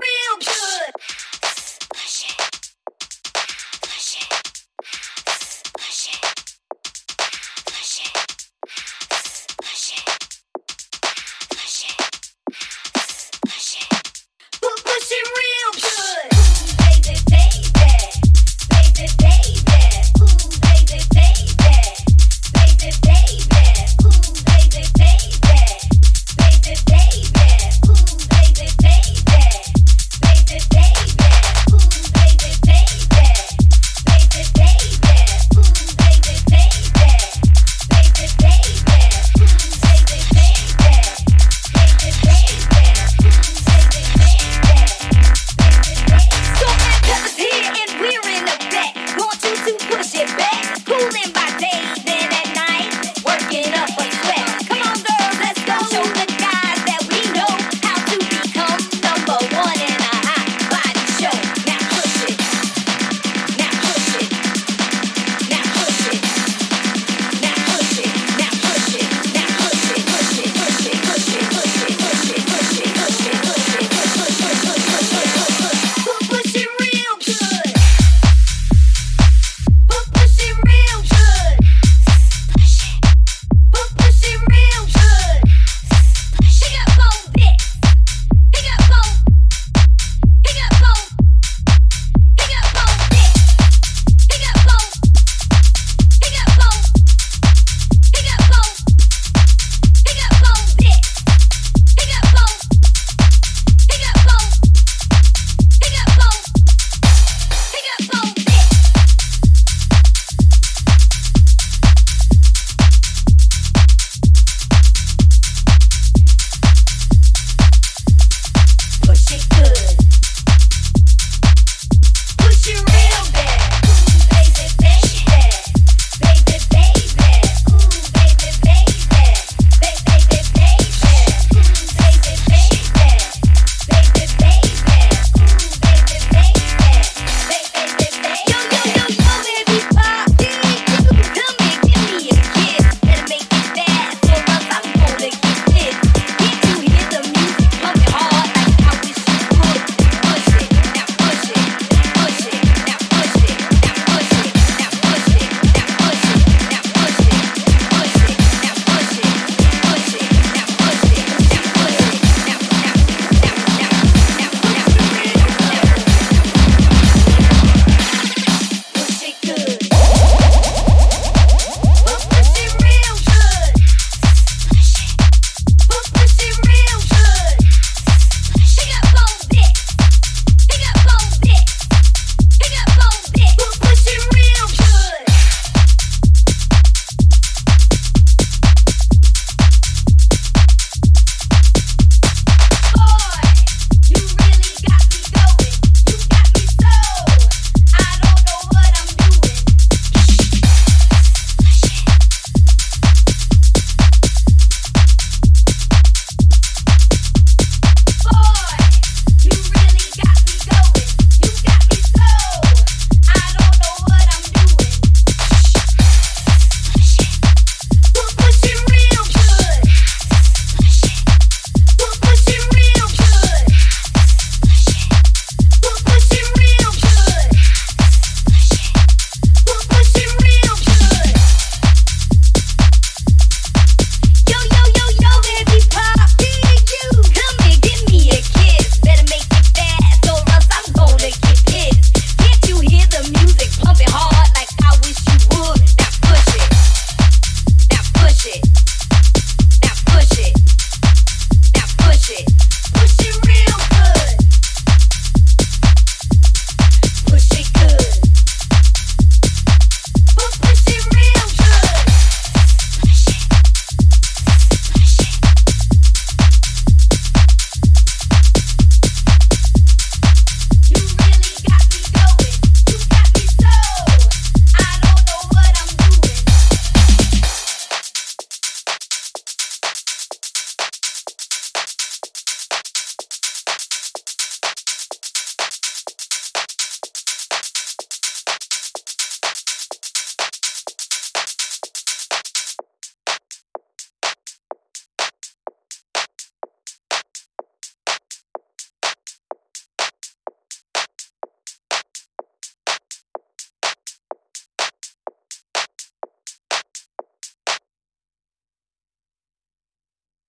real.